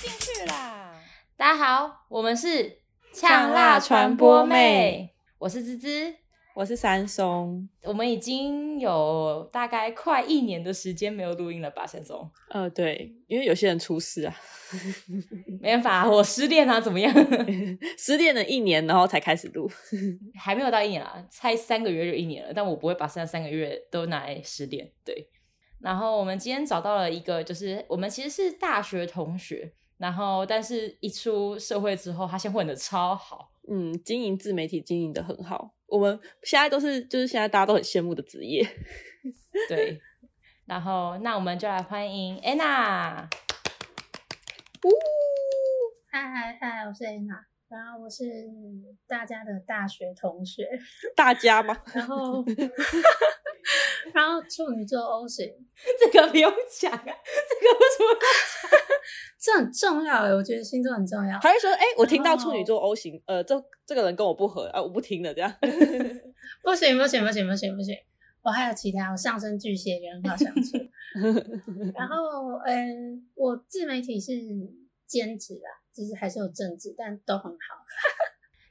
进去啦！大家好，我们是呛辣传播妹，我是芝芝，我是三松。我们已经有大概快一年的时间没有录音了吧，三松？呃，对，因为有些人出事啊，没办法，我失恋啊，怎么样？失恋了一年，然后才开始录，还没有到一年啊，才三个月就一年了。但我不会把剩下三个月都拿来失恋，对。然后我们今天找到了一个，就是我们其实是大学同学，然后但是一出社会之后，他先混的超好，嗯，经营自媒体经营的很好。我们现在都是，就是现在大家都很羡慕的职业，对。然后那我们就来欢迎 Anna，呜，嗨嗨嗨，我是 Anna。然后我是大家的大学同学，大家吗？然后，然后处女座 O 型，这个不用讲啊，这个为什么？这很重要诶，我觉得星座很重要。还是说，哎，我听到处女座 O 型，呃，这这个人跟我不合啊，我不听了，这样 不行不行不行不行不行，我还有其他，我上升巨蟹也很好相处。然后，嗯，我自媒体是兼职啦。就是还是有正职，但都很好。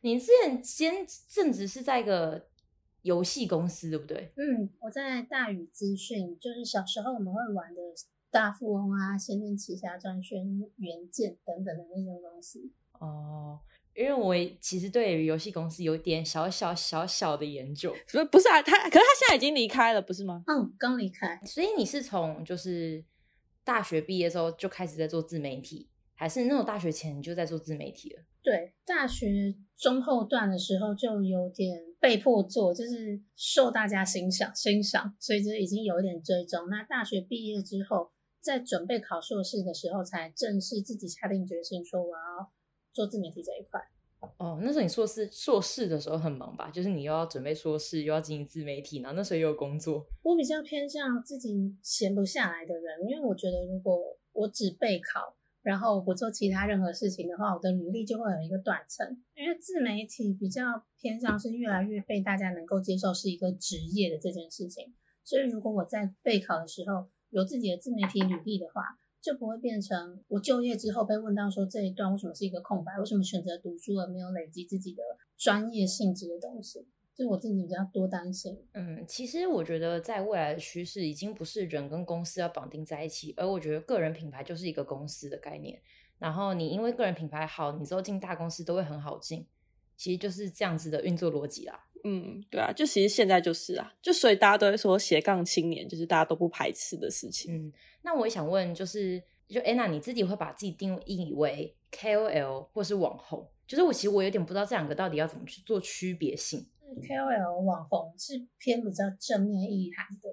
你之前兼正职是在一个游戏公司，对不对？嗯，我在大宇资讯，就是小时候我们会玩的大富翁啊、仙剑奇侠传、轩辕剑等等的那些东西。哦，因为我其实对于游戏公司有点小小小小的研究。不不是啊，他可是他现在已经离开了，不是吗？嗯，刚离开。所以你是从就是大学毕业之后就开始在做自媒体？还是那种大学前你就在做自媒体了？对，大学中后段的时候就有点被迫做，就是受大家欣赏欣赏，所以就已经有一点追踪。那大学毕业之后，在准备考硕士的时候，才正式自己下定决心说我要做自媒体这一块。哦，那时候你硕士硕士的时候很忙吧？就是你又要准备硕士，又要经营自媒体，然后那时候又有工作。我比较偏向自己闲不下来的人，因为我觉得如果我只备考。然后不做其他任何事情的话，我的履历就会有一个断层。因为自媒体比较偏向是越来越被大家能够接受是一个职业的这件事情，所以如果我在备考的时候有自己的自媒体履历的话，就不会变成我就业之后被问到说，这一段为什么是一个空白，为什么选择读书而没有累积自己的专业性质的东西。是我自己比较多担心。嗯，其实我觉得在未来的趋势已经不是人跟公司要绑定在一起，而我觉得个人品牌就是一个公司的概念。然后你因为个人品牌好，你之后进大公司都会很好进。其实就是这样子的运作逻辑啦。嗯，对啊，就其实现在就是啊，就所以大家都会说斜杠青年就是大家都不排斥的事情。嗯，那我也想问，就是就 Anna 你自己会把自己定义为 KOL 或是网红？就是我其实我有点不知道这两个到底要怎么去做区别性。KOL 网红是偏比较正面意涵的，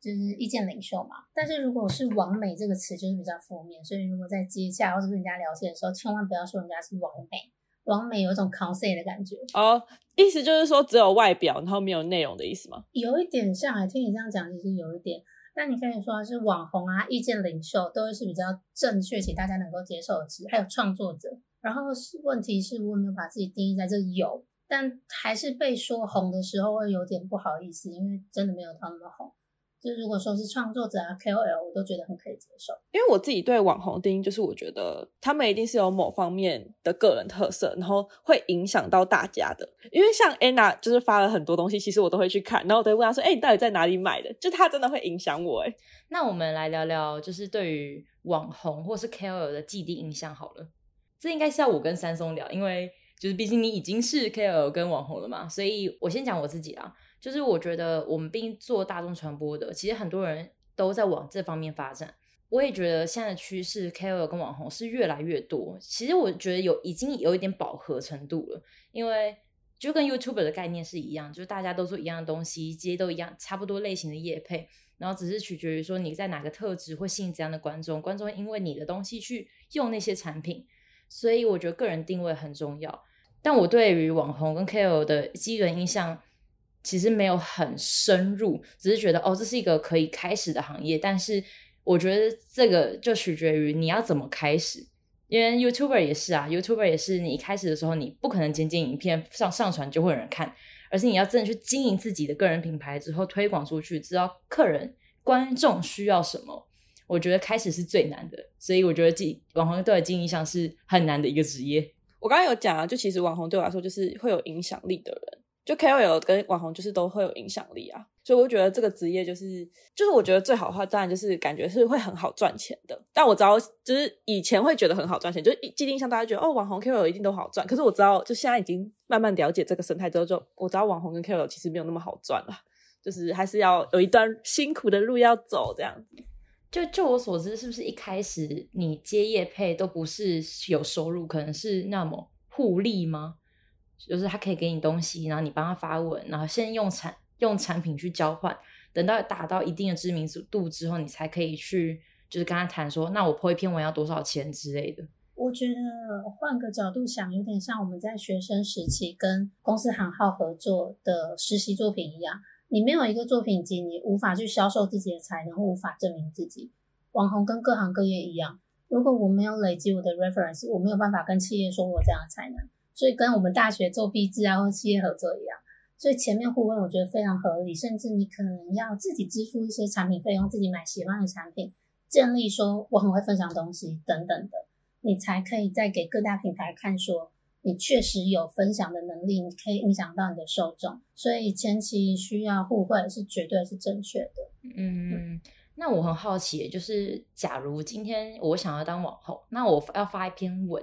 就是意见领袖嘛。但是如果是网美这个词，就是比较负面。所以如果在接洽或者跟人家聊天的时候，千万不要说人家是网美。网美有一种 cos 的感觉哦，意思就是说只有外表，然后没有内容的意思吗？有一点像，听你这样讲，其实有一点。但你可以说是网红啊，意见领袖都是比较正确且大家能够接受的词。还有创作者，然后问题是我没有把自己定义在这里有。但还是被说红的时候会有点不好意思，因为真的没有他那么红。就如果说是创作者啊 KOL，我都觉得很可以接受。因为我自己对网红定义就是，我觉得他们一定是有某方面的个人特色，然后会影响到大家的。因为像 Anna 就是发了很多东西，其实我都会去看，然后我都会问他说：“哎，你到底在哪里买的？”就他真的会影响我。哎，那我们来聊聊，就是对于网红或是 KOL 的既定印象好了。这应该是要我跟三松聊，因为。就是毕竟你已经是 KOL 跟网红了嘛，所以我先讲我自己啊。就是我觉得我们毕竟做大众传播的，其实很多人都在往这方面发展。我也觉得现在的趋势，KOL 跟网红是越来越多。其实我觉得有已经有一点饱和程度了，因为就跟 YouTuber 的概念是一样，就是大家都做一样的东西，这些都一样，差不多类型的业配，然后只是取决于说你在哪个特质会吸引怎样的观众，观众因为你的东西去用那些产品。所以我觉得个人定位很重要。但我对于网红跟 KOL 的基本印象其实没有很深入，只是觉得哦，这是一个可以开始的行业。但是我觉得这个就取决于你要怎么开始，因为 YouTuber 也是啊，YouTuber 也是你一开始的时候你不可能剪剪影片上上传就会有人看，而是你要真的去经营自己的个人品牌之后推广出去，知道客人观众需要什么。我觉得开始是最难的，所以我觉得自己网红对我经营上是很难的一个职业。我刚刚有讲啊，就其实网红对我来说就是会有影响力的人，就 KOL 跟网红就是都会有影响力啊，所以我觉得这个职业就是就是我觉得最好的话，当然就是感觉是会很好赚钱的。但我知道，就是以前会觉得很好赚钱，就是既定印象大家觉得哦，网红 KOL 一定都好赚。可是我知道，就现在已经慢慢了解这个生态之后，就我知道网红跟 KOL 其实没有那么好赚了，就是还是要有一段辛苦的路要走这样。就就我所知，是不是一开始你接业配都不是有收入，可能是那么互利吗？就是他可以给你东西，然后你帮他发文，然后先用产用产品去交换，等到达到一定的知名度之后，你才可以去就是跟他谈说，那我 po 一篇文要多少钱之类的。我觉得换个角度想，有点像我们在学生时期跟公司行号合作的实习作品一样。你没有一个作品集，你无法去销售自己的才能，或无法证明自己。网红跟各行各业一样，如果我没有累积我的 reference，我没有办法跟企业说我这样的才能。所以跟我们大学做毕制啊，或企业合作一样。所以前面互问我觉得非常合理，甚至你可能要自己支付一些产品费用，自己买喜欢的产品，建立说我很会分享东西等等的，你才可以再给各大品牌看说。你确实有分享的能力，你可以影响到你的受众，所以前期需要互惠是绝对是正确的。嗯，那我很好奇，就是假如今天我想要当网红，那我要发一篇文，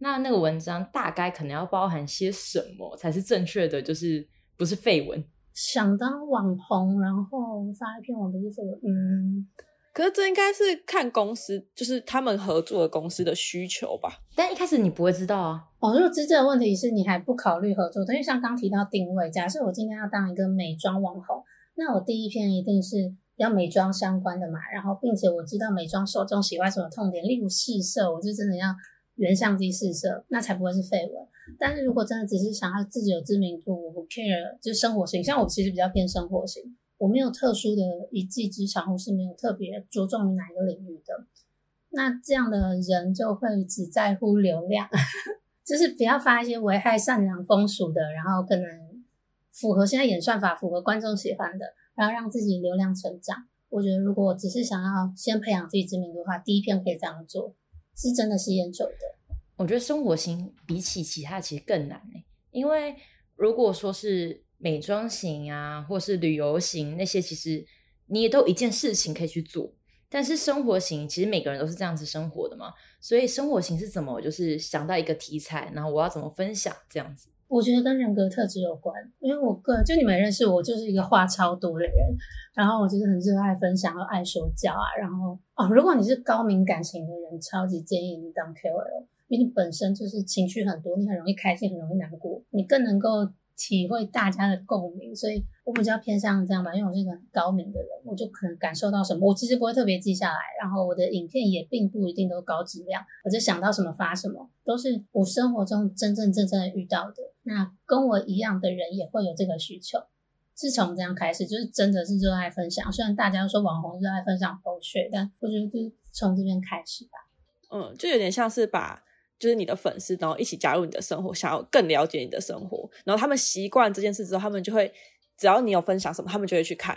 那那个文章大概可能要包含些什么才是正确的？就是不是废文？想当网红，然后发一篇文不是废文？嗯。可是这应该是看公司，就是他们合作的公司的需求吧。但一开始你不会知道啊。哦，如果真正的问题是你还不考虑合作，因为像刚提到定位，假设我今天要当一个美妆网红，那我第一篇一定是要美妆相关的嘛，然后并且我知道美妆受众喜欢什么痛点，例如试色，我就真的要原相机试色，那才不会是废文。但是如果真的只是想要自己有知名度，我不 care，就是生活型，像我其实比较偏生活型。我没有特殊的一技之长，或是没有特别着重于哪一个领域的，那这样的人就会只在乎流量，就是不要发一些危害善良风俗的，然后可能符合现在演算法、符合观众喜欢的，然后让自己流量成长。我觉得如果只是想要先培养自己知名度的话，第一篇可以这样做，是真的是烟酒的。我觉得生活型比起其他其实更难欸，因为如果说是。美妆型啊，或是旅游型那些，其实你也都一件事情可以去做。但是生活型，其实每个人都是这样子生活的嘛，所以生活型是怎么，就是想到一个题材，然后我要怎么分享这样子。我觉得跟人格特质有关，因为我个人就你们认识我，就是一个话超多的人，然后我就是很热爱分享，又爱说教啊。然后哦，如果你是高敏感型的人，超级建议你当 KOL，因为你本身就是情绪很多，你很容易开心，很容易难过，你更能够。体会大家的共鸣，所以我比较偏向这样吧，因为我是一个很高敏的人，我就可能感受到什么，我其实不会特别记下来，然后我的影片也并不一定都高质量，我就想到什么发什么，都是我生活中真真正正遇到的。那跟我一样的人也会有这个需求。自从这样开始，就是真的是热爱分享。虽然大家都说网红热爱分享狗血，但我觉得就是从这边开始吧。嗯，就有点像是把。就是你的粉丝，然后一起加入你的生活，想要更了解你的生活，然后他们习惯这件事之后，他们就会只要你有分享什么，他们就会去看，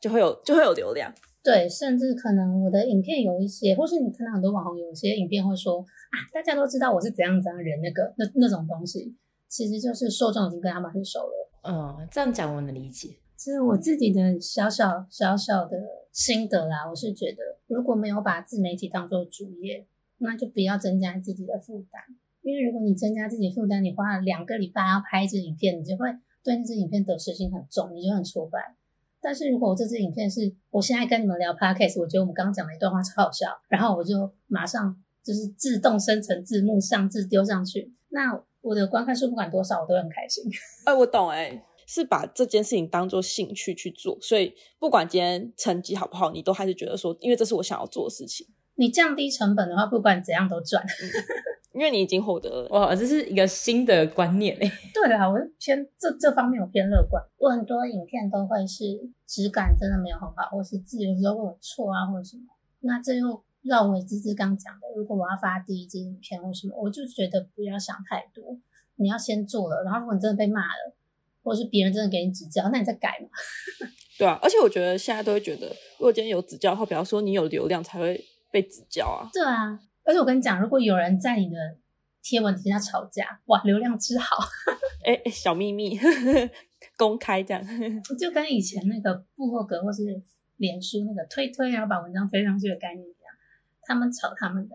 就会有就会有流量。对，甚至可能我的影片有一些，或是你看到很多网红有一些影片会说啊，大家都知道我是怎样怎样人，那个那那种东西，其实就是受众已经跟他们很熟了。嗯，这样讲我能理解。这是我自己的小小小小的心得啦。我是觉得，如果没有把自媒体当做主业。那就不要增加自己的负担，因为如果你增加自己负担，你花了两个礼拜要拍一支影片，你就会对那支影片得失心很重，你就很挫败。但是如果我这支影片是我现在跟你们聊 podcast，我觉得我们刚刚讲的一段话超好笑，然后我就马上就是自动生成字幕上字丢上去，那我的观看数不管多少，我都很开心。哎，我懂哎、是把这件事情当做兴趣去做，所以不管今天成绩好不好，你都还是觉得说，因为这是我想要做的事情。你降低成本的话，不管怎样都赚，因为你已经获得了。哇，这是一个新的观念诶。对啊，我偏这这方面我偏乐观。我很多影片都会是质感真的没有很好，或是字有时候会有错啊，或者什么。那这又绕回芝芝刚讲的，如果我要发第一支影片或什么，我就觉得不要想太多，你要先做了，然后如果你真的被骂了，或者是别人真的给你指教，那你再改嘛。对啊，而且我觉得现在都会觉得，如果今天有指教的话，比方说你有流量才会被指教啊。对啊，而且我跟你讲，如果有人在你的贴文底下吵架，哇，流量之好。哎哎，小秘密 公开这样，就跟以前那个部落格或是脸书那个推推，然后把文章推上去的概念一样，他们吵他们的。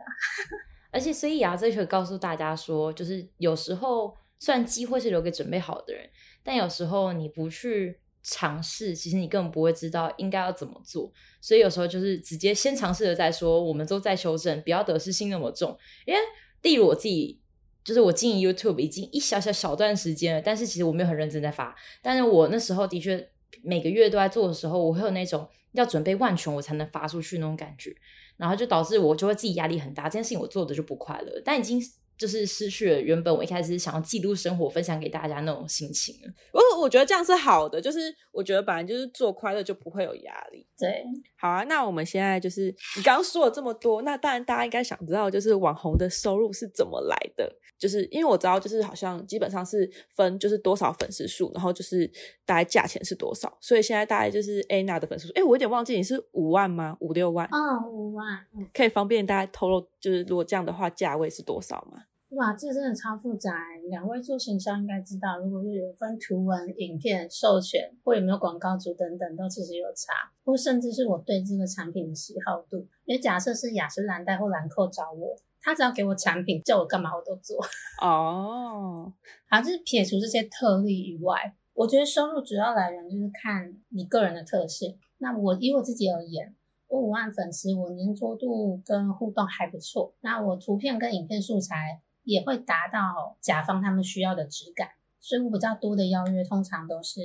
而且，所以啊，这可以告诉大家说，就是有时候虽然机会是留给准备好的人，但有时候你不去尝试，其实你根本不会知道应该要怎么做。所以有时候就是直接先尝试了再说，我们都在修正，不要得失心那么重。因为例如我自己。就是我经营 YouTube 已经一小小小段时间了，但是其实我没有很认真在发。但是我那时候的确每个月都在做的时候，我会有那种要准备万全我才能发出去那种感觉，然后就导致我就会自己压力很大，这件事情我做的就不快乐。但已经。就是失去了原本我一开始想要记录生活、分享给大家那种心情了。我我觉得这样是好的，就是我觉得本来就是做快乐就不会有压力。对，好啊，那我们现在就是你刚刚说了这么多，那当然大家应该想知道，就是网红的收入是怎么来的？就是因为我知道，就是好像基本上是分就是多少粉丝数，然后就是大概价钱是多少。所以现在大概就是 Anna 的粉丝数，哎，我有点忘记你是五万吗？五六万？哦，五万。可以方便大家透露，就是如果这样的话，价位是多少吗？哇，这个真的超复杂。两位做行销应该知道，如果是有分图文、影片、授权，或有没有广告主等等，都其实有差。或甚至是我对这个产品的喜好度。因为假设是雅诗兰黛或兰蔻找我，他只要给我产品，叫我干嘛我都做。哦，好，就是撇除这些特例以外，我觉得收入主要来源就是看你个人的特性。那我以我自己而言，我五万粉丝，我粘着度跟互动还不错。那我图片跟影片素材。也会达到甲方他们需要的质感，所以我比较多的邀约通常都是，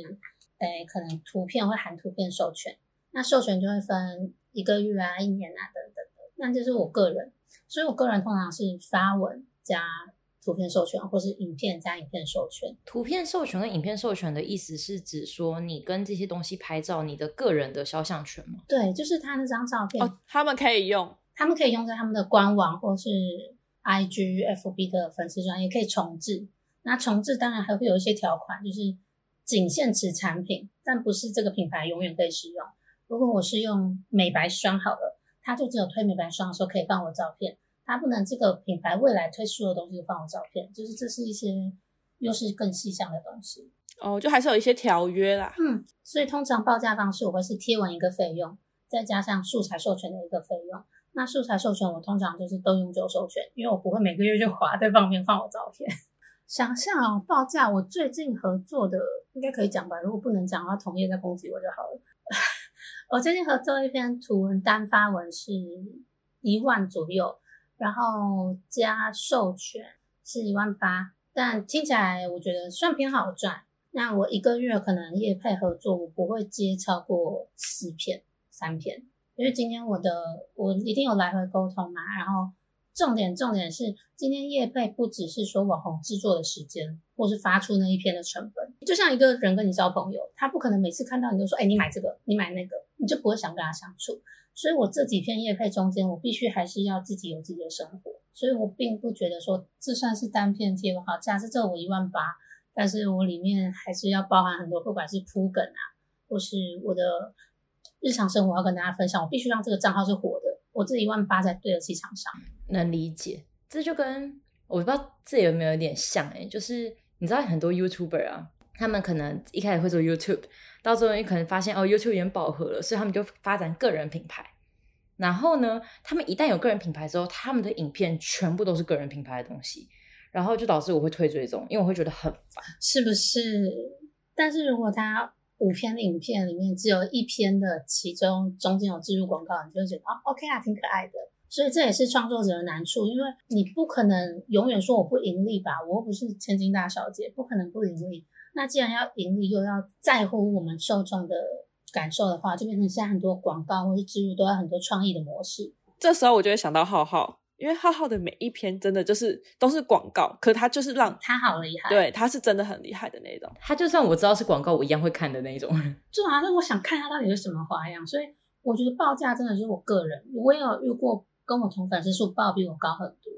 诶，可能图片会含图片授权，那授权就会分一个月啊、一年啊等等的，那这是我个人，所以我个人通常是发文加图片授权，或是影片加影片授权。图片授权跟影片授权的意思是指说，你跟这些东西拍照，你的个人的肖像权吗？对，就是他那张照片，哦，他们可以用，他们可以用在他们的官网或是。I G F B 的粉丝专页也可以重置，那重置当然还会有一些条款，就是仅限此产品，但不是这个品牌永远可以使用。如果我是用美白霜好了，它就只有推美白霜的时候可以放我照片，它不能这个品牌未来推出的东西就放我照片，就是这是一些又是更细项的东西。哦，就还是有一些条约啦。嗯，所以通常报价方式我会是贴完一个费用，再加上素材授权的一个费用。那素材授权，我通常就是都永久授权，因为我不会每个月就划在旁边放我照片。想象哦，报价我最近合作的应该可以讲吧？如果不能讲的话，同业再攻击我就好了。我最近合作一篇图文单发文是一万左右，然后加授权是一万八，但听起来我觉得算偏好赚。那我一个月可能业配合作，我不会接超过四篇、三篇。因为今天我的我一定有来回沟通嘛，然后重点重点是今天业配不只是说网红制作的时间，或是发出那一篇的成本，就像一个人跟你交朋友，他不可能每次看到你都说，哎，你买这个，你买那个，你就不会想跟他相处。所以我这几篇业配中间，我必须还是要自己有自己的生活，所以我并不觉得说这算是单片贴文好，假设这我一万八，但是我里面还是要包含很多，不管是铺梗啊，或是我的。日常生活要跟大家分享，我必须让这个账号是活的，我这一万八才对得起厂商。能理解，这就跟我不知道这有没有一点像哎、欸，就是你知道很多 YouTuber 啊，他们可能一开始会做 YouTube，到最后你可能发现哦 YouTube 已经饱和了，所以他们就发展个人品牌。然后呢，他们一旦有个人品牌之后，他们的影片全部都是个人品牌的东西，然后就导致我会退追踪，因为我会觉得很烦，是不是？但是如果他五篇影片里面只有一篇的其中中间有植入广告，你就觉得啊，OK 啊，挺可爱的。所以这也是创作者的难处，因为你不可能永远说我不盈利吧，我又不是千金大小姐，不可能不盈利。那既然要盈利，又要在乎我们受众的感受的话，就变成现在很多广告或是植入都要很多创意的模式。这时候我就会想到浩浩。因为浩浩的每一篇真的就是都是广告，可他就是让他好厉害，对，他是真的很厉害的那种。他就算我知道是广告，我一样会看的那种。就好像我想看他到底是什么花样，所以我觉得报价真的是我个人。我也有遇过跟我同粉丝数报比我高很多，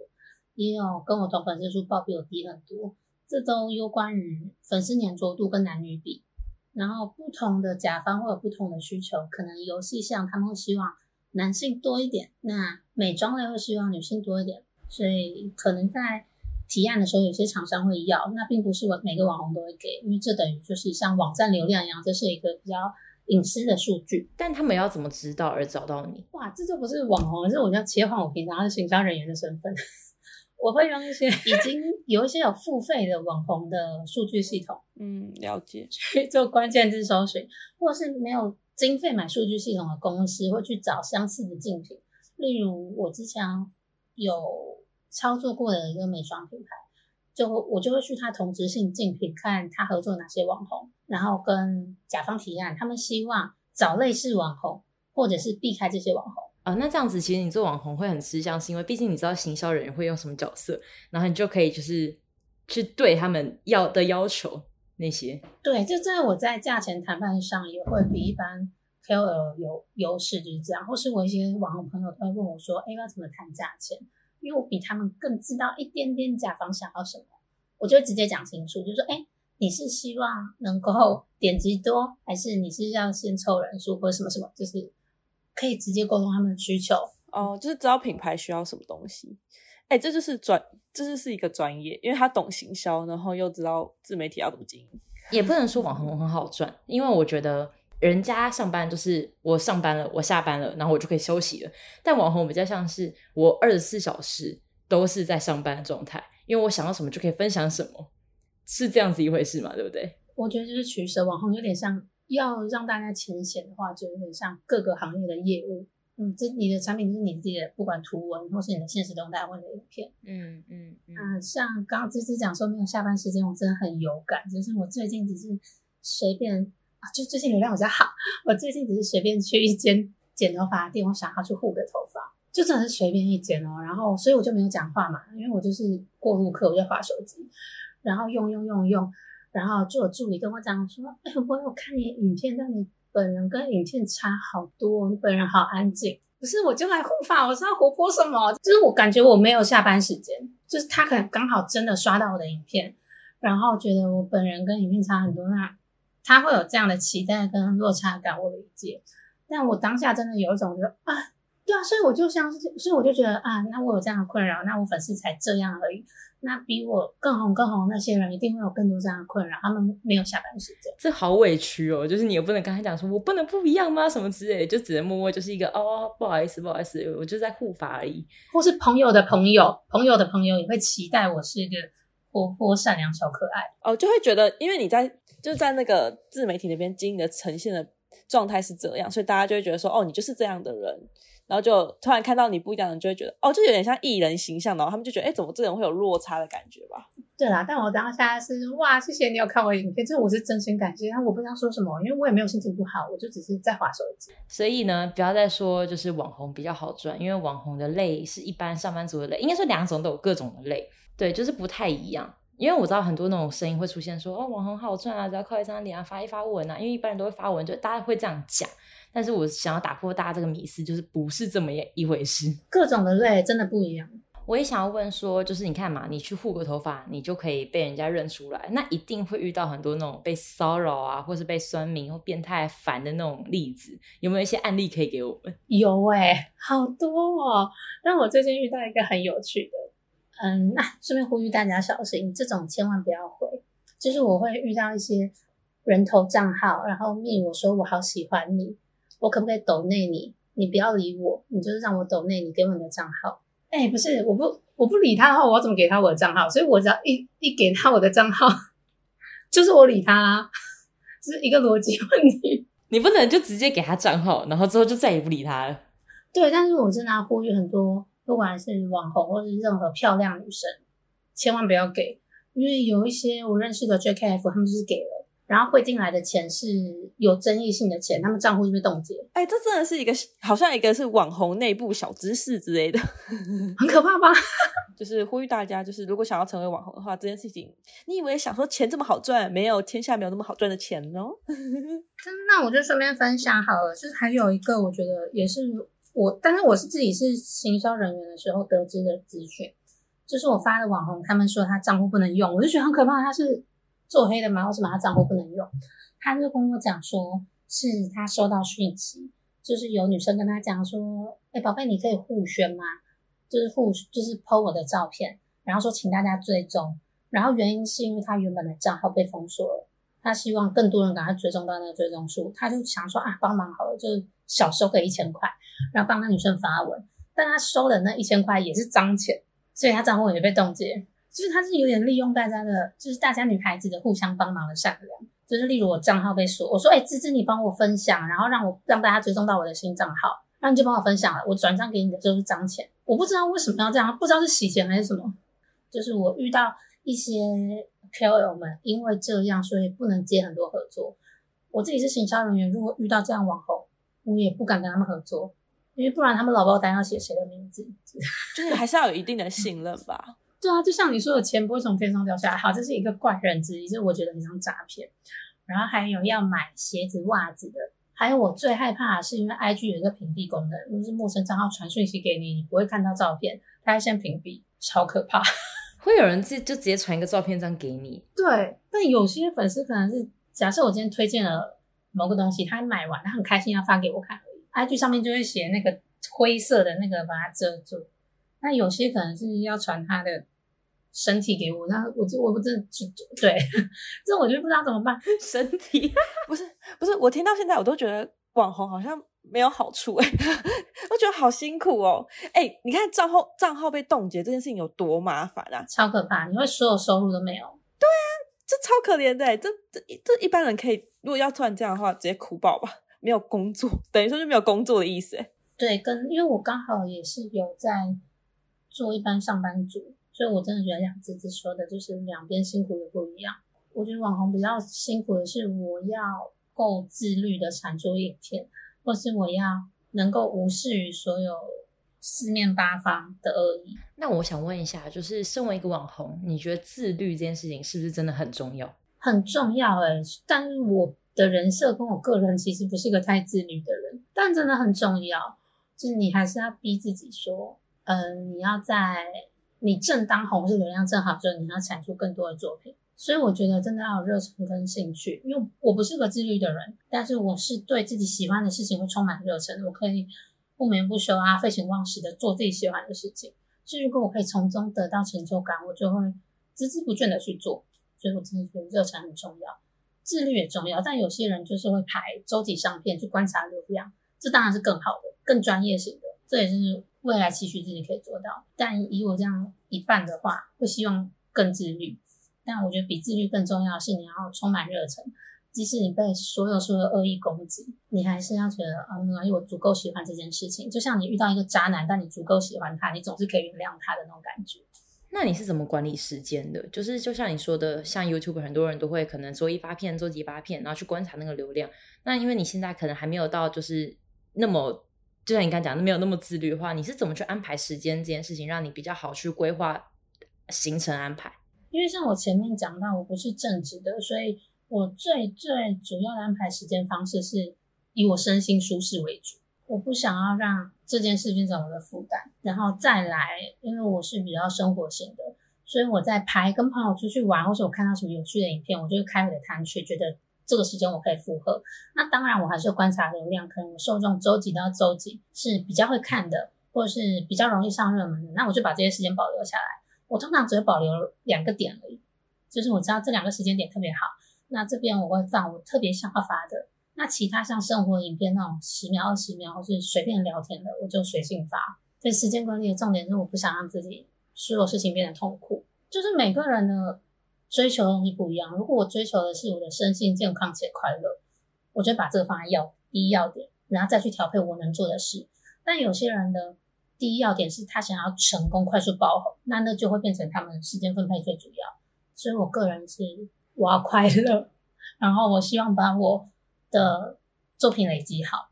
也有跟我同粉丝数报比我低很多，这都有关于粉丝黏着度跟男女比。然后不同的甲方会有不同的需求，可能游戏上他们会希望男性多一点，那美妆类会希望女性多一点，所以可能在提案的时候，有些厂商会要，那并不是我每个网红都会给，因为这等于就是像网站流量一样，这是一个比较隐私的数据。但他们要怎么知道而找到你？哇，这就不是网红，这我要切换我平常是行销人员的身份。我会用一些 已经有一些有付费的网红的数据系统，嗯，了解，去做关键字搜寻，或是没有经费买数据系统的公司，会去找相似的竞品。例如，我之前有操作过的一个美妆品牌，就我就会去他同质性竞品看他合作哪些网红，然后跟甲方提案，他们希望找类似网红，或者是避开这些网红。啊、哦，那这样子其实你做网红会很吃香，是因为毕竟你知道行销人员会用什么角色，然后你就可以就是去对他们要的要求那些。对，就在我在价钱谈判上也会比一般 KOL 有优势，就是这样。或是我一些网红朋友都会问我说：“哎，要怎么谈价钱？”因为我比他们更知道一点点甲方想要什么，我就会直接讲清楚，就说：“哎，你是希望能够 点击多，还是你是要先凑人数，或者什么什么？”就是。可以直接沟通他们的需求哦，就是知道品牌需要什么东西。哎、欸，这就是专，这就是一个专业，因为他懂行销，然后又知道自媒体要怎么经营。也不能说网红很好赚，因为我觉得人家上班就是我上班了，我下班了，然后我就可以休息了。但网红比较像是我二十四小时都是在上班的状态，因为我想到什么就可以分享什么，是这样子一回事嘛？对不对？我觉得就是取舍，网红有点像。要让大家浅显的话，就有点像各个行业的业务。嗯，这你的产品就是你自己的，不管图文或是你的现实动态或者影片。嗯嗯嗯。啊，像刚刚芝芝讲说没有下班时间，我真的很有感。就是我最近只是随便啊，就最近流量比较好，我最近只是随便去一间剪头发店，我想要去护个头发，就真的是随便一间哦。然后，所以我就没有讲话嘛，因为我就是过路客，我就滑手机，然后用用用用。然后就有助理跟我讲说：“哎，我有看你影片，但你本人跟影片差好多，你本人好安静。不是，我就来护发，我是要活泼什么？就是我感觉我没有下班时间，就是他可能刚好真的刷到我的影片，然后觉得我本人跟影片差很多，那他会有这样的期待跟落差感，我理解。但我当下真的有一种觉得啊，对啊，所以我就像是，所以我就觉得啊，那我有这样的困扰，那我粉丝才这样而已。”那比我更红更红那些人，一定会有更多这样的困扰，他们没有下班时间，这好委屈哦。就是你也不能跟他讲说，我不能不一样吗？什么之类的，就只能默默就是一个哦，不好意思，不好意思，我就在护法而已。或是朋友的朋友，朋友的朋友也会期待我是一个活泼善良小可爱哦，就会觉得，因为你在就是在那个自媒体那边经营的呈现的状态是这样，所以大家就会觉得说，哦，你就是这样的人。然后就突然看到你不一样的人，就会觉得哦，就有点像艺人形象，然后他们就觉得，哎，怎么这人会有落差的感觉吧？对啦，但我当下是哇，谢谢你有看我影片，这我是真心感谢。但我不知道说什么，因为我也没有心情不好，我就只是在划手机。所以呢，不要再说就是网红比较好赚，因为网红的累是一般上班族的累，应该说两种都有各种的累，对，就是不太一样。因为我知道很多那种声音会出现说，说哦，网红好赚啊，只要靠一张脸啊，发一发文啊，因为一般人都会发文，就大家会这样讲。但是我想要打破大家这个迷思，就是不是这么一回事。各种的累真的不一样。我也想要问说，就是你看嘛，你去护个头发，你就可以被人家认出来，那一定会遇到很多那种被骚扰啊，或是被酸民或变态烦的那种例子，有没有一些案例可以给我们？有哎、欸，好多哦。但我最近遇到一个很有趣的，嗯，那顺便呼吁大家小心，这种千万不要回。就是我会遇到一些人头账号，然后密我说我好喜欢你。我可不可以抖内你？你不要理我，你就是让我抖内你给我你的账号。哎、欸，不是，我不我不理他的话，我要怎么给他我的账号？所以我只要一一给他我的账号，就是我理他啦，这是一个逻辑问题。你不能就直接给他账号，然后之后就再也不理他了。对，但是我真的要呼吁很多，不管是网红或是任何漂亮女生，千万不要给，因为有一些我认识的 JKF，他们就是给了。然后汇进来的钱是有争议性的钱，他们账户是不是冻结？哎，这真的是一个好像一个是网红内部小知识之类的，很可怕吧？就是呼吁大家，就是如果想要成为网红的话，这件事情，你以为想说钱这么好赚？没有，天下没有那么好赚的钱哦。那我就顺便分享好了，就是还有一个，我觉得也是我，但是我是自己是行销人员的时候得知的资讯，就是我发的网红，他们说他账户不能用，我就觉得很可怕，他是。做黑的吗？为什么他账户不能用？他就跟我讲说，是他收到讯息，就是有女生跟他讲说，哎，宝贝，你可以互宣吗？就是互，就是 po 我的照片，然后说请大家追踪。然后原因是因为他原本的账号被封锁了，他希望更多人赶快追踪到那个追踪数，他就想说啊，帮忙好了，就小收个一千块，然后帮那女生发文。但他收的那一千块也是脏钱，所以他账户也被冻结。就是他是有点利用大家的，就是大家女孩子的互相帮忙的善良。就是例如我账号被锁，我说哎，芝芝你帮我分享，然后让我让大家追踪到我的新账号，那你就帮我分享了，我转账给你的就是脏钱。我不知道为什么要这样，不知道是洗钱还是什么。就是我遇到。一些 KOL 们因为这样，所以不能接很多合作。我自己是行销人员，如果遇到这样网红，我也不敢跟他们合作，因为不然他们老包单要写谁的名字？就是还是要有一定的信任吧。对啊，就像你说的，钱不会从天上掉下来。好，这是一个怪人之一，这我觉得很像诈骗。然后还有要买鞋子、袜子的，还有我最害怕的是，因为 IG 有一个屏蔽功能，就是陌生账号传讯息给你，你不会看到照片，它会先屏蔽，超可怕。会有人就就直接传一个照片这样给你？对，但有些粉丝可能是假设我今天推荐了某个东西，他买完他很开心要发给我看，IG 上面就会写那个灰色的那个把它遮住。那有些可能是要传他的身体给我，那我就我不知道，对，这我就不知道怎么办。身体不是不是，我听到现在我都觉得网红好像。没有好处哎、欸，我觉得好辛苦哦。哎、欸，你看账号账号被冻结这件事情有多麻烦啊，超可怕！你会所有收入都没有。这超可怜的、这这这一般人可以，如果要突然这样的话，直接哭爆吧。没有工作，等于说就没有工作的意思、对，跟因为我刚好也是有在做一般上班族，所以我真的觉得像芝芝说的，就是两边辛苦的不一样。我觉得网红比较辛苦的是，我要够自律的产出影片。或是我要能够无视于所有四面八方的恶意。那我想问一下，就是身为一个网红，你觉得自律这件事情是不是真的很重要？很重要哎、欸，但是我的人设跟我个人其实不是个太自律的人，但真的很重要。就是你还是要逼自己说，嗯、呃，你要在你正当红，是流量正好的时候，你要产出更多的作品。所以我觉得真的要有热忱跟兴趣，因为我不是个自律的人，但是我是对自己喜欢的事情会充满热忱，我可以不眠不休啊，废寝忘食的做自己喜欢的事情。所以如果我可以从中得到成就感，我就会孜孜不倦的去做。所以我真的觉得热忱很重要，自律也重要。但有些人就是会排周几上片去观察流量，这当然是更好的、更专业型的，这也是未来期许自己可以做到。但以我这样一半的话，会希望更自律。但我觉得比自律更重要是，你要充满热忱，即使你被所有所有恶意攻击，你还是要觉得啊，因为我足够喜欢这件事情。就像你遇到一个渣男，但你足够喜欢他，你总是可以原谅他的那种感觉。那你是怎么管理时间的？就是就像你说的，像 YouTube 很多人都会可能做一发片，做几发片，然后去观察那个流量。那因为你现在可能还没有到，就是那么，就像你刚讲的，没有那么自律的话，你是怎么去安排时间这件事情，让你比较好去规划行程安排？因为像我前面讲到，我不是正职的，所以我最最主要的安排时间方式是以我身心舒适为主。我不想要让这件事变成我的负担，然后再来，因为我是比较生活型的，所以我在拍跟朋友出去玩，或者我看到什么有趣的影片，我就会开我的摊去，觉得这个时间我可以负荷。那当然，我还是观察流量，可能我受众周几到周几是比较会看的，或者是比较容易上热门的，那我就把这些时间保留下来。我通常只会保留两个点而已，就是我知道这两个时间点特别好，那这边我会放我特别想要发的，那其他像生活影片那种十秒、二十秒或是随便聊天的，我就随性发。所以时间管理的重点是我不想让自己所有事情变得痛苦，就是每个人的追求的东西不一样。如果我追求的是我的身心健康且快乐，我就把这个放在要第一要点，然后再去调配我能做的事。但有些人的。第一要点是他想要成功、快速爆红，那那就会变成他们时间分配最主要。所以我个人是我要快乐，然后我希望把我的作品累积好，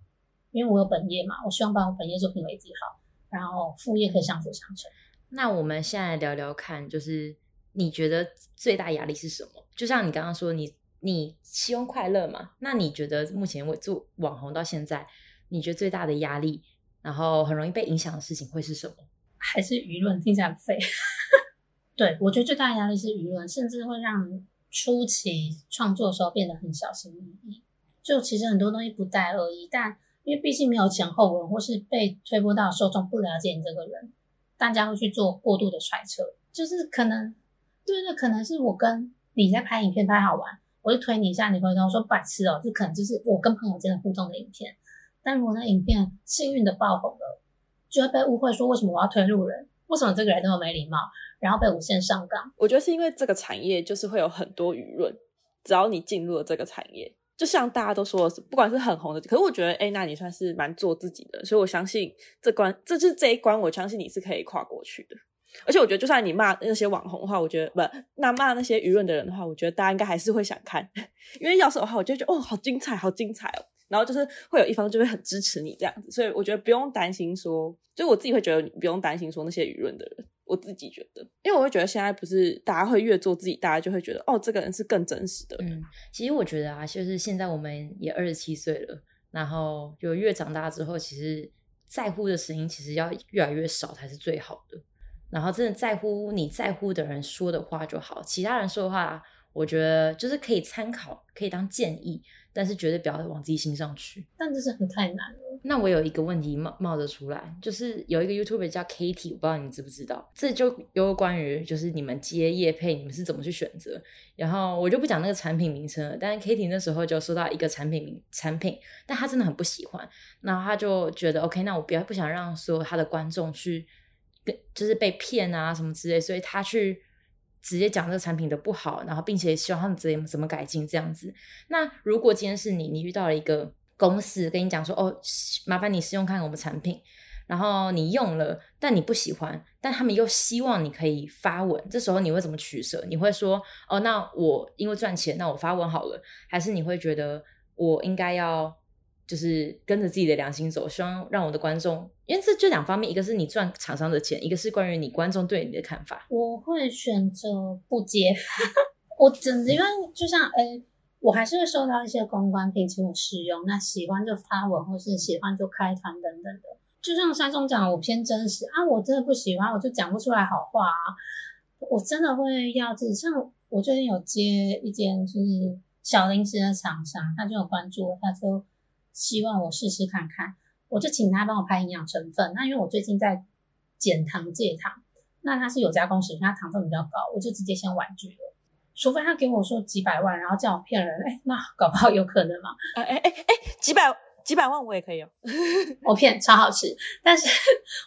因为我有本业嘛，我希望把我本业作品累积好，然后副业可以相辅相成。那我们现在聊聊看，就是你觉得最大压力是什么？就像你刚刚说你，你你希望快乐嘛？那你觉得目前我做网红到现在，你觉得最大的压力？然后很容易被影响的事情会是什么？还是舆论？听起来很废。对，我觉得最大的压力是舆论，甚至会让初期创作的时候变得很小心翼翼，就其实很多东西不带恶意，但因为毕竟没有前后文，或是被推播到受众不了解你这个人，大家会去做过度的揣测，就是可能，对对，可能是我跟你在拍影片拍好玩，我就推你一下，你回头说白痴哦，这可能就是我跟朋友间的互动的影片，但如果那影片幸运的爆红了，就会被误会说为什么我要推路人，为什么这个人那么没礼貌，然后被无限上纲。我觉得是因为这个产业就是会有很多舆论，只要你进入了这个产业。就像大家都说，不管是很红的，可是我觉得，哎，那你算是蛮做自己的，所以我相信这关，这就是这一关，我相信你是可以跨过去的。而且我觉得，就算你骂那些网红的话，我觉得不，那骂那些舆论的人的话，我觉得大家应该还是会想看，因为要是的话，我就觉得哦，好精彩，好精彩哦。然后就是会有一方就会很支持你这样子，所以我觉得不用担心说，就我自己会觉得你不用担心说那些舆论的人。我自己觉得，因为我会觉得现在不是大家会越做自己，大家就会觉得哦，这个人是更真实的。嗯，其实我觉得啊，就是现在我们也二十七岁了，然后就越长大之后，其实在乎的声音其实要越来越少才是最好的。然后真的在乎你在乎的人说的话就好，其他人说的话，我觉得就是可以参考，可以当建议。但是绝对不要往自己心上去，但这是很太难了。那我有一个问题冒冒着出来，就是有一个 YouTuber 叫 Katie，我不知道你知不知道，这就有关于就是你们接业配，你们是怎么去选择？然后我就不讲那个产品名称了，但是 Katie 那时候就收到一个产品名产品，但他真的很不喜欢，然后他就觉得 OK，那我不要不想让所有他的观众去跟就是被骗啊什么之类，所以他去。直接讲这个产品的不好，然后并且希望他们怎么怎么改进这样子。那如果今天是你，你遇到了一个公司跟你讲说，哦，麻烦你试用看我们产品，然后你用了，但你不喜欢，但他们又希望你可以发文，这时候你会怎么取舍？你会说，哦，那我因为赚钱，那我发文好了，还是你会觉得我应该要？就是跟着自己的良心走，希望让我的观众，因为这就两方面，一个是你赚厂商的钱，一个是关于你观众对你的看法。我会选择不接，我真的因为就像诶、欸、我还是会收到一些公关聘请我试用，那喜欢就发文，或是喜欢就开团等等的。就像山松讲，我偏真实啊，我真的不喜欢，我就讲不出来好话啊。我真的会要自己，像我最近有接一间就是小零食的厂商，他就有关注我，他就。希望我试试看看，我就请他帮我拍营养成分。那因为我最近在减糖戒糖，那他是有加工食品，他糖分比较高，我就直接先婉拒了。除非他给我说几百万，然后叫我骗人，哎、欸，那搞不好有可能嘛。哎哎哎哎，几百几百万我也可以哦。我骗超好吃，但是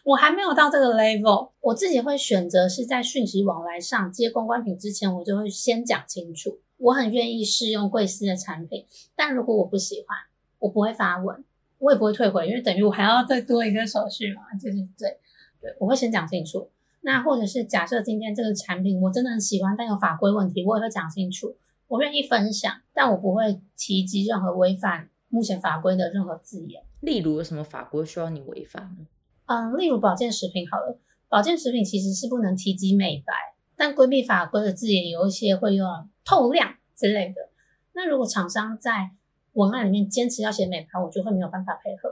我还没有到这个 level。我自己会选择是在讯息往来上接公关品之前，我就会先讲清楚，我很愿意试用贵司的产品，但如果我不喜欢。我不会发文，我也不会退回，因为等于我还要再多一个手续嘛，就是对，对，我会先讲清楚。那或者是假设今天这个产品我真的很喜欢，但有法规问题，我也会讲清楚。我愿意分享，但我不会提及任何违反目前法规的任何字眼。例如有什么法规需要你违反呢？嗯，例如保健食品好了，保健食品其实是不能提及美白，但规避法规的字眼有一些会用透亮之类的。那如果厂商在文案里面坚持要写美白，我就会没有办法配合；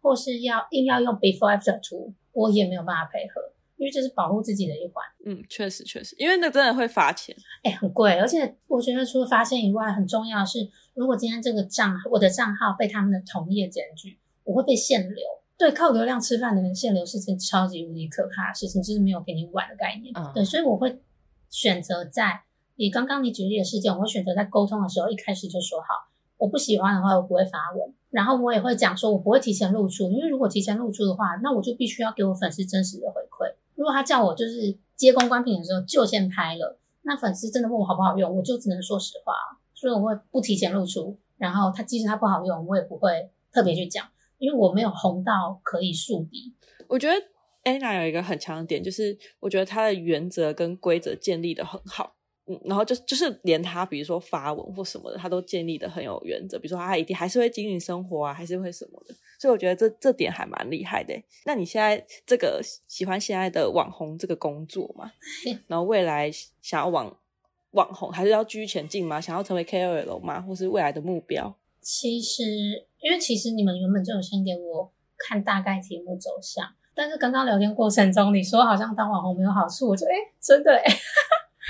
或是要硬要用 before after 图，我也没有办法配合，因为这是保护自己的一环。嗯，确实确实，因为那真的会罚钱，哎、欸，很贵。而且我觉得除了罚钱以外，很重要的是，如果今天这个账我的账号被他们的同业检举，我会被限流。对，靠流量吃饭的人限流是件超级无敌可怕的事情，就是没有给你玩的概念。嗯，对，所以我会选择在以刚刚你举例的事件，我会选择在沟通的时候一开始就说好。我不喜欢的话，我不会发文，然后我也会讲说，我不会提前露出，因为如果提前露出的话，那我就必须要给我粉丝真实的回馈。如果他叫我就是接公关品的时候就先拍了，那粉丝真的问我好不好用，我就只能说实话，所以我会不提前露出。然后他即使他不好用，我也不会特别去讲，因为我没有红到可以树敌。我觉得 Anna 有一个很强的点，就是我觉得他的原则跟规则建立的很好。嗯，然后就就是连他，比如说发文或什么的，他都建立的很有原则。比如说他一定还是会经营生活啊，还是会什么的。所以我觉得这这点还蛮厉害的。那你现在这个喜欢现在的网红这个工作嘛？然后未来想要往网红，还是要继续前进吗？想要成为 KOL 吗？或是未来的目标？其实，因为其实你们原本就有先给我看大概题目走向，但是刚刚聊天过程中你说好像当网红没有好处，我就诶真的诶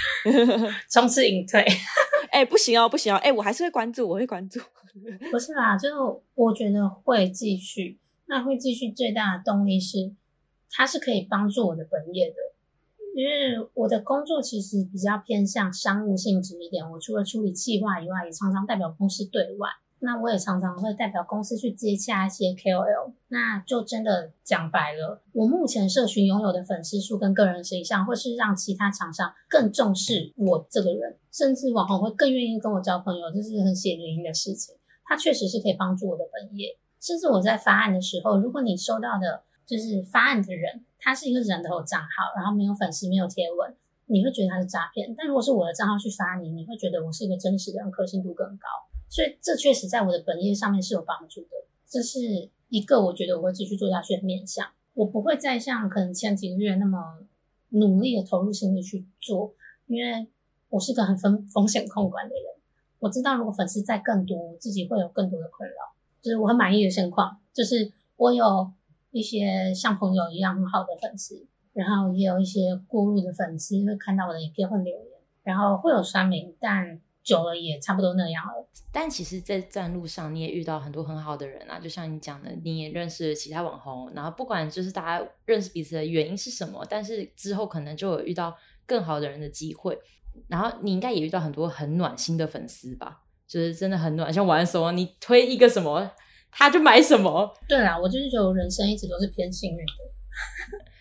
从此隐退。哎、欸，不行哦，不行哦，哎、欸，我还是会关注，我会关注。不是啦，就我觉得会继续，那会继续最大的动力是，它是可以帮助我的本业的，因为我的工作其实比较偏向商务性质一点，我除了处理计划以外，也常常代表公司对外。那我也常常会代表公司去接洽一些 KOL，那就真的讲白了，我目前社群拥有的粉丝数跟个人形象，或是让其他厂商更重视我这个人，甚至网红会更愿意跟我交朋友，这是很血淋淋的事情。它确实是可以帮助我的本业，甚至我在发案的时候，如果你收到的就是发案的人，他是一个人头账号，然后没有粉丝，没有贴文，你会觉得他是诈骗。但如果是我的账号去发你，你会觉得我是一个真实的人，可信度更高。所以这确实在我的本业上面是有帮助的，这是一个我觉得我会继续做下去的面向。我不会再像可能前几个月那么努力的投入心力去做，因为我是个很风风险控管的人。我知道如果粉丝再更多，我自己会有更多的困扰。就是我很满意的现况，就是我有一些像朋友一样很好的粉丝，然后也有一些过路的粉丝会看到我的影片会留言，然后会有酸民，但。久了也差不多那样了，但其实，在站路上你也遇到很多很好的人啊，就像你讲的，你也认识了其他网红，然后不管就是大家认识彼此的原因是什么，但是之后可能就有遇到更好的人的机会，然后你应该也遇到很多很暖心的粉丝吧，就是真的很暖，像玩什么你推一个什么他就买什么。对啦，我就是觉得我人生一直都是偏幸运的。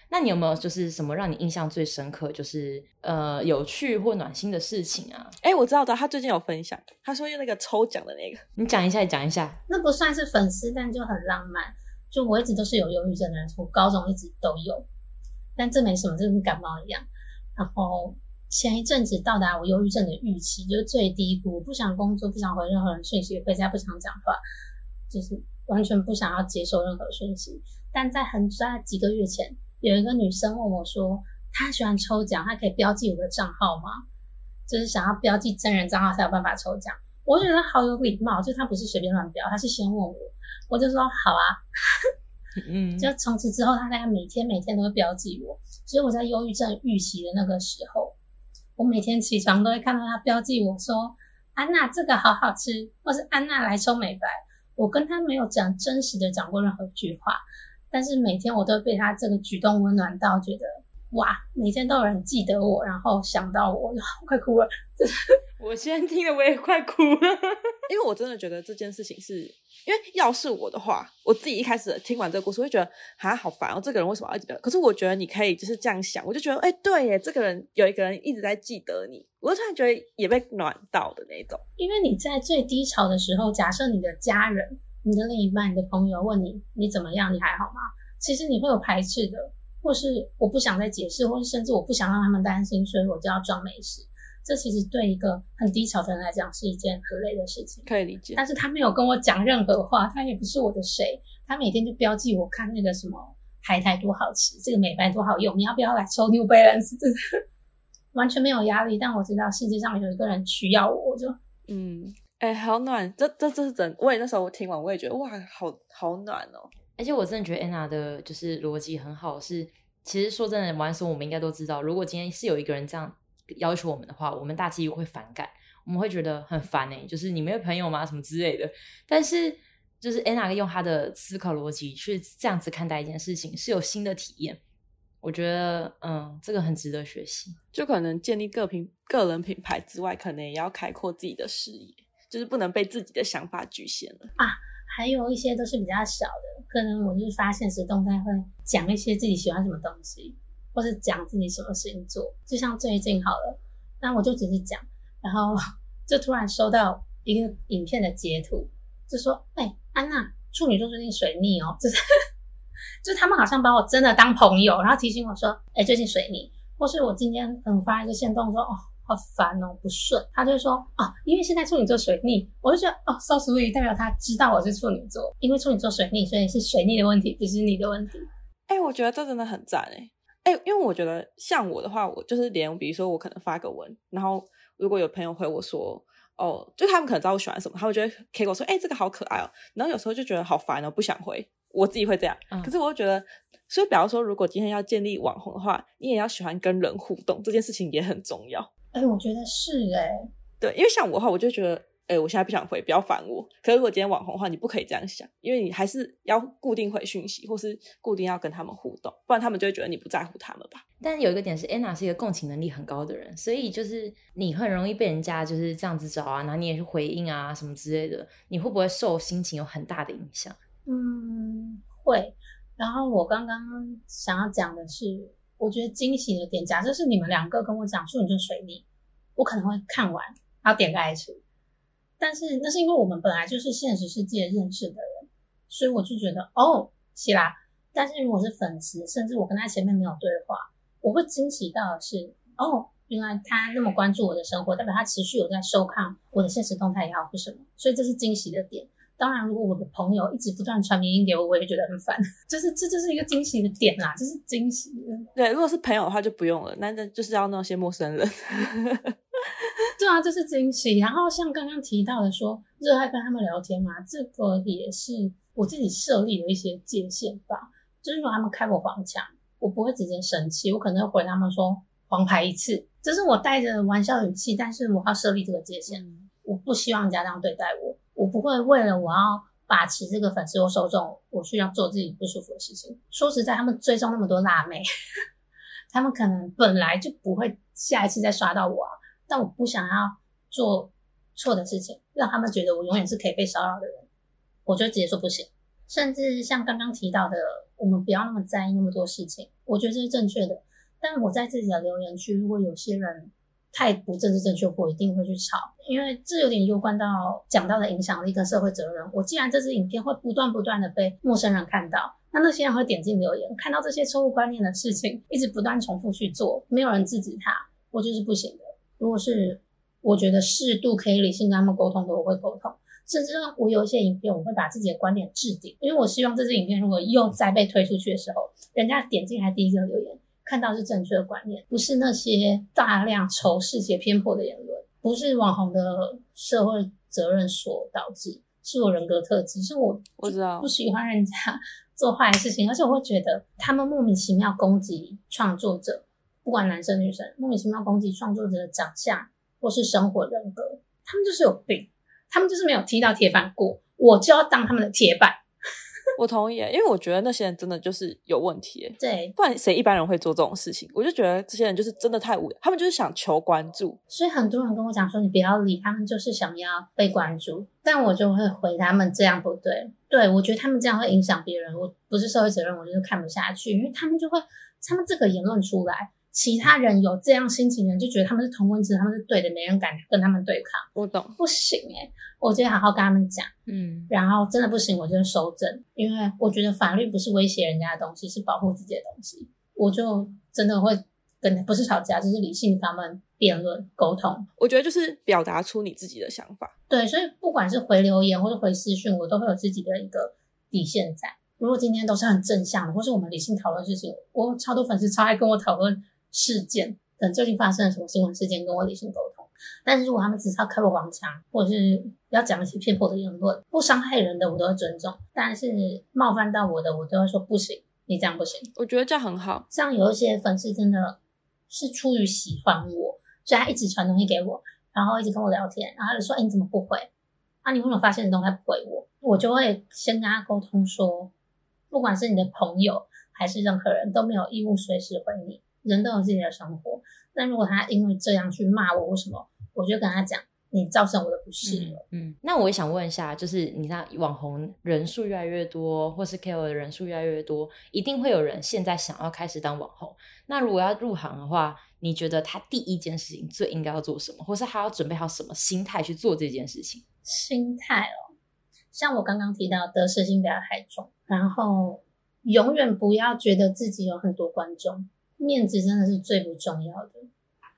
那你有没有就是什么让你印象最深刻，就是呃有趣或暖心的事情啊？哎、欸，我知道的，他最近有分享，他说用那个抽奖的那个，你讲一下，讲一下。那不算是粉丝，但就很浪漫。就我一直都是有忧郁症的人，从高中一直都有，但这没什么，就跟感冒一样。然后前一阵子到达我忧郁症的预期，就是最低谷，不想工作，不想回任何人讯息，回家不想讲话，就是完全不想要接受任何讯息。但在很在几个月前。有一个女生问我说：“她喜欢抽奖，她可以标记我的账号吗？就是想要标记真人账号才有办法抽奖。”我觉得好有礼貌，就她不是随便乱标，她是先问我，我就说好啊。嗯，就从此之后，她大概每天每天都会标记我。所以我在忧郁症预期的那个时候，我每天起床都会看到她标记我说：“安娜，这个好好吃。”或是“安娜来抽美白。”我跟她没有讲真实的讲过任何一句话。但是每天我都被他这个举动温暖到，觉得哇，每天都有人记得我，然后想到我，我快哭了。我现在听了我也快哭了，因为我真的觉得这件事情是，因为要是我的话，我自己一开始听完这个故事，会觉得啊好烦哦，这个人为什么要一直记得？可是我觉得你可以就是这样想，我就觉得哎、欸，对耶，这个人有一个人一直在记得你，我就突然觉得也被暖到的那种。因为你在最低潮的时候，假设你的家人。你的另一半、你的朋友问你你怎么样？你还好吗？其实你会有排斥的，或是我不想再解释，或是甚至我不想让他们担心，所以我就要装没事。这其实对一个很低潮的人来讲是一件很累的事情，可以理解。但是他没有跟我讲任何话，他也不是我的谁，他每天就标记我看那个什么海苔多好吃，这个美白多好用，你要不要来抽 New Balance？完全没有压力，但我知道世界上有一个人需要我，我就嗯。哎、欸，好暖！这这这是真，我也那时候我听完，我也觉得哇，好好暖哦。而且我真的觉得安娜的就是逻辑很好，是其实说真的，玩的时候我们应该都知道，如果今天是有一个人这样要求我们的话，我们大几率会反感，我们会觉得很烦哎，就是你没有朋友吗？什么之类的。但是就是安娜用她的思考逻辑去这样子看待一件事情，是有新的体验。我觉得嗯，这个很值得学习。就可能建立个品个人品牌之外，可能也要开阔自己的视野。就是不能被自己的想法局限了啊！还有一些都是比较小的，可能我就是发现实动态会讲一些自己喜欢什么东西，或是讲自己什么事情做。就像最近好了，那我就只是讲，然后 就突然收到一个影片的截图，就说：“哎、安娜，处女座最近水逆哦。”就是 就他们好像把我真的当朋友，然后提醒我说：“哎、最近水逆。”或是我今天可能发一个限动说：“哦。”好烦哦，不顺。他就说哦，因为现在处女座水逆，我就觉得哦，so sweet，代表他知道我是处女座，因为处女座水逆，所以是水逆的问题，不是你的问题。哎、欸，我觉得这真的很赞哎哎，因为我觉得像我的话，我就是连比如说我可能发个文，然后如果有朋友回我说哦，就他们可能知道我喜欢什么，他会觉得 K 我说哎、欸，这个好可爱哦，然后有时候就觉得好烦哦，不想回，我自己会这样。嗯、可是我就觉得，所以比方说，如果今天要建立网红的话，你也要喜欢跟人互动，这件事情也很重要。哎、欸，我觉得是哎、欸，对，因为像我的话，我就觉得。哎、欸，我现在不想回，不要烦我。可是如果今天网红的话，你不可以这样想，因为你还是要固定回讯息，或是固定要跟他们互动，不然他们就会觉得你不在乎他们吧。但有一个点是，Anna 是一个共情能力很高的人，所以就是你很容易被人家就是这样子找啊，然后你也去回应啊什么之类的，你会不会受心情有很大的影响？嗯，会。然后我刚刚想要讲的是，我觉得惊喜的点，假设是你们两个跟我讲述你就水逆，我可能会看完，然后点个爱心。但是那是因为我们本来就是现实世界认识的人，所以我就觉得哦，是啦。但是如果是粉丝，甚至我跟他前面没有对话，我会惊喜到的是哦，原来他那么关注我的生活，代表他持续有在收看我的现实动态也好，或什么，所以这是惊喜的点。当然，如果我的朋友一直不断传语音给我，我也觉得很烦。就是这就是一个惊喜的点啦，这是惊喜的。对，如果是朋友的话就不用了，那那就是要那些陌生人。对啊，这是惊喜。然后像刚刚提到的说，热爱跟他们聊天嘛，这个也是我自己设立的一些界限吧。就是说他们开我黄腔，我不会直接生气，我可能会回他们说黄牌一次，这是我带着玩笑语气，但是我要设立这个界限，我不希望人家这样对待我，我不会为了我要把持这个粉丝或受众，我去要做自己不舒服的事情。说实在，他们追踪那么多辣妹，他们可能本来就不会下一次再刷到我啊。但我不想要做错的事情，让他们觉得我永远是可以被骚扰的人，我就直接说不行。甚至像刚刚提到的，我们不要那么在意那么多事情，我觉得这是正确的。但我在自己的留言区，如果有些人太不政治正确，我一定会去吵，因为这有点攸关到讲到的影响力跟社会责任。我既然这支影片会不断不断的被陌生人看到，那那些人会点进留言，看到这些错误观念的事情，一直不断重复去做，没有人制止他，我就是不行的。如果是我觉得适度可以理性跟他们沟通的，我会沟通。甚至我有一些影片，我会把自己的观点置顶，因为我希望这支影片如果又再被推出去的时候，人家点进来第一个留言，看到是正确的观念，不是那些大量仇视且偏颇的言论，不是网红的社会责任所导致，是我人格特质，是我我知道不喜欢人家 做坏事情，而且我会觉得他们莫名其妙攻击创作者。不管男生女生，莫名其妙攻击创作者的长相或是生活人格，他们就是有病，他们就是没有踢到铁板过，我就要当他们的铁板。我同意，因为我觉得那些人真的就是有问题。对，不然谁一般人会做这种事情？我就觉得这些人就是真的太无聊，他们就是想求关注。所以很多人跟我讲说，你不要理他们，就是想要被关注。但我就会回他们，这样不对。对，我觉得他们这样会影响别人，我不是社会责任，我就是看不下去，因为他们就会，他们这个言论出来。其他人有这样心情的人就觉得他们是同温层，他们是对的，没人敢跟他们对抗。我懂，不行诶、欸、我就好好跟他们讲，嗯，然后真的不行，我就收正，因为我觉得法律不是威胁人家的东西，是保护自己的东西。我就真的会跟不是吵架，就是理性他们辩论沟通。我觉得就是表达出你自己的想法。对，所以不管是回留言或者回私讯，我都会有自己的一个底线在。如果今天都是很正向的，或是我们理性讨论事情，我超多粉丝超爱跟我讨论。事件等最近发生了什么新闻事件，跟我理性沟通。但是如果他们只是要开我黄腔，或者是要讲一些偏颇的言论，不伤害人的，我都会尊重。但是冒犯到我的，我都会说不行，你这样不行。我觉得这样很好。像有一些粉丝真的是出于喜欢我，所以他一直传东西给我，然后一直跟我聊天，然后他就说：“哎，你怎么不回？啊，你为什么发现的东西不回我？”我就会先跟他沟通说，不管是你的朋友还是任何人都没有义务随时回你。人都有自己的生活，那如果他因为这样去骂我，为什么？我就跟他讲，你造成我的不适了。嗯，那我也想问一下，就是你看网红人数越来越多，或是 KOL 的人数越来越多，一定会有人现在想要开始当网红。那如果要入行的话，你觉得他第一件事情最应该要做什么，或是他要准备好什么心态去做这件事情？心态哦，像我刚刚提到，得失心不要太重，然后永远不要觉得自己有很多观众。面子真的是最不重要的，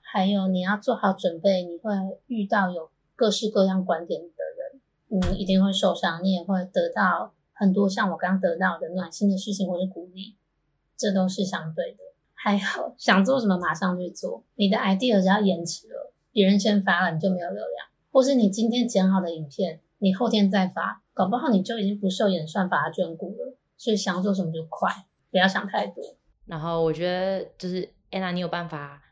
还有你要做好准备，你会遇到有各式各样观点的人，你一定会受伤，你也会得到很多像我刚得到的暖心的事情或是鼓励，这都是相对的。还有想做什么马上去做，你的 idea 只要延迟了，别人先发了你就没有流量，或是你今天剪好的影片，你后天再发，搞不好你就已经不受演算法的眷顾了。所以想做什么就快，不要想太多。然后我觉得就是 Anna，你有办法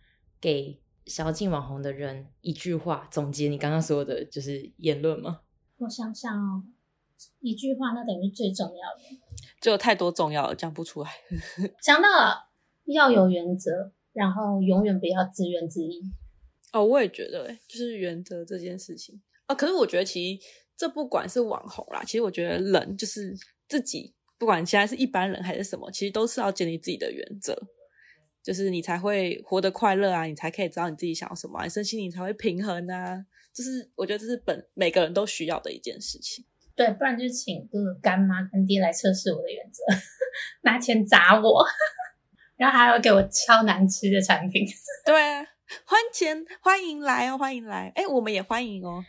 给想要进网红的人一句话总结你刚刚说的就是言论吗？我想想哦，一句话那等于最重要的，就有太多重要了，讲不出来。想到了，要有原则，然后永远不要自怨自艾。哦，我也觉得，就是原则这件事情啊。可是我觉得，其实这不管是网红啦，其实我觉得人就是自己，不管现在是一般人还是什么，其实都是要建立自己的原则。就是你才会活得快乐啊，你才可以知道你自己想要什么啊，你身心灵才会平衡啊。就是我觉得这是本每个人都需要的一件事情。对，不然就请个干妈干爹来测试我的原则，拿钱砸我，然后还要给我超难吃的产品。对啊，欢钱欢迎来哦，欢迎来，哎，我们也欢迎哦。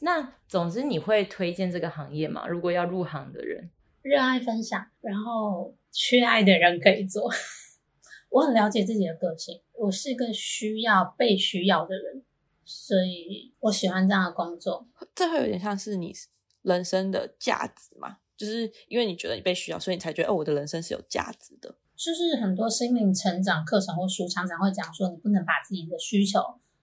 那总之你会推荐这个行业吗？如果要入行的人，热爱分享，然后缺爱的人可以做。我很了解自己的个性，我是个需要被需要的人，所以我喜欢这样的工作。这会有点像是你人生的价值嘛？就是因为你觉得你被需要，所以你才觉得哦，我的人生是有价值的。就是很多心灵成长课程或书常常会讲说，你不能把自己的需求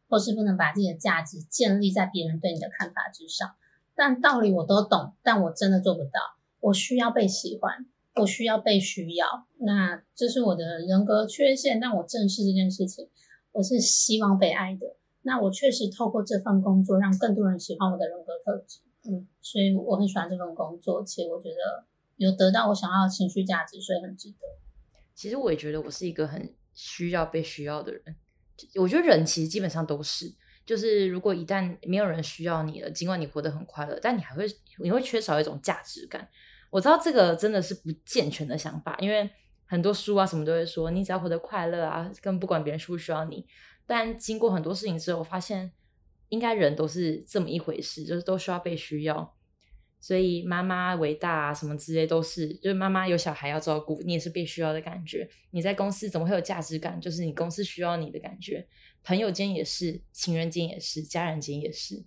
或是不能把自己的价值建立在别人对你的看法之上。但道理我都懂，但我真的做不到。我需要被喜欢。我需要被需要，那这是我的人格缺陷，但我正视这件事情。我是希望被爱的，那我确实透过这份工作让更多人喜欢我的人格特质，嗯，所以我很喜欢这份工作，且我觉得有得到我想要的情绪价值，所以很值得。其实我也觉得我是一个很需要被需要的人，我觉得人其实基本上都是，就是如果一旦没有人需要你了，尽管你活得很快乐，但你还会你会缺少一种价值感。我知道这个真的是不健全的想法，因为很多书啊什么都会说，你只要活得快乐啊，根本不管别人需不需要你。但经过很多事情之后，我发现应该人都是这么一回事，就是都需要被需要。所以妈妈伟大啊，什么之类都是，就是妈妈有小孩要照顾，你也是被需要的感觉。你在公司怎么会有价值感？就是你公司需要你的感觉。朋友间也是，情人间也是，家人间也是。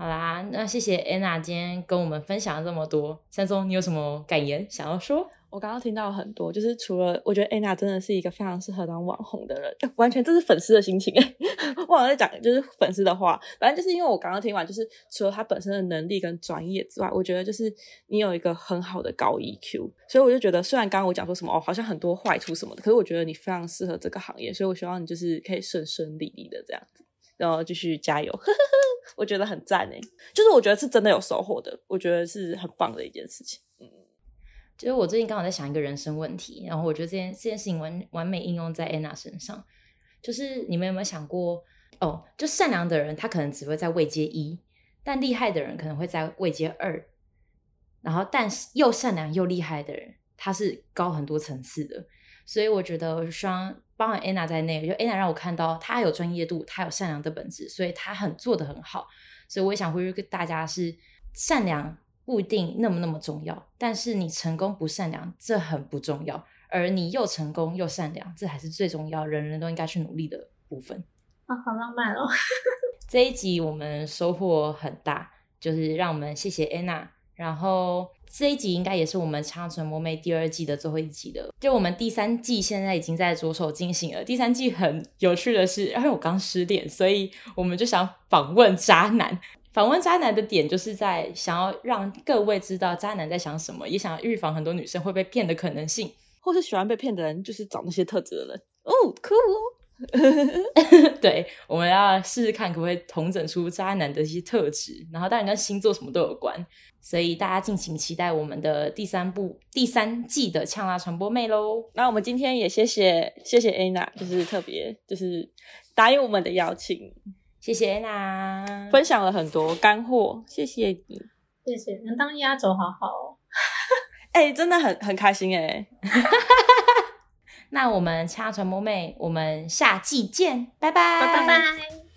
好啦，那谢谢 Anna 今天跟我们分享了这么多。珊菘，你有什么感言想要说？我刚刚听到很多，就是除了我觉得 Anna 真的是一个非常适合当网红的人，完全这是粉丝的心情。忘了在讲，就是粉丝的话，反正就是因为我刚刚听完，就是除了他本身的能力跟专业之外，我觉得就是你有一个很好的高 EQ，所以我就觉得，虽然刚刚我讲说什么哦，好像很多坏处什么的，可是我觉得你非常适合这个行业，所以我希望你就是可以顺顺利利的这样子。然后继续加油，我觉得很赞诶，就是我觉得是真的有收获的，我觉得是很棒的一件事情。嗯，就是我最近刚好在想一个人生问题，然后我觉得这件这件事情完完美应用在 Anna 身上。就是你们有没有想过，哦，就善良的人他可能只会在位阶一，但厉害的人可能会在位阶二，然后但是又善良又厉害的人，他是高很多层次的。所以我觉得，我希望包含 Anna 在内，就 Anna 让我看到她有专业度，她有善良的本质，所以她很做得很好。所以我也想呼吁大家是善良不一定那么那么重要，但是你成功不善良这很不重要，而你又成功又善良，这还是最重要，人人都应该去努力的部分。啊，好浪漫哦！这一集我们收获很大，就是让我们谢谢 Anna，然后。这一集应该也是我们《长存魔魅》第二季的最后一集了。就我们第三季现在已经在着手进行了。第三季很有趣的是，因为我刚失恋，所以我们就想访问渣男。访问渣男的点就是在想要让各位知道渣男在想什么，也想要预防很多女生会被骗的可能性，或是喜欢被骗的人，就是找那些特质的人。哦，酷哦！对，我们要试试看可不可以统整出渣男的一些特质，然后当然跟星座什么都有关，所以大家敬请期待我们的第三部第三季的呛辣传播妹喽。那我们今天也谢谢谢谢 Anna，就是特别就是答应我们的邀请，谢谢 Anna 分享了很多干货，谢谢你，谢谢能当压轴，好好哦，哎、欸，真的很很开心哎、欸。那我们恰传播妹，我们下季见，拜拜，拜拜。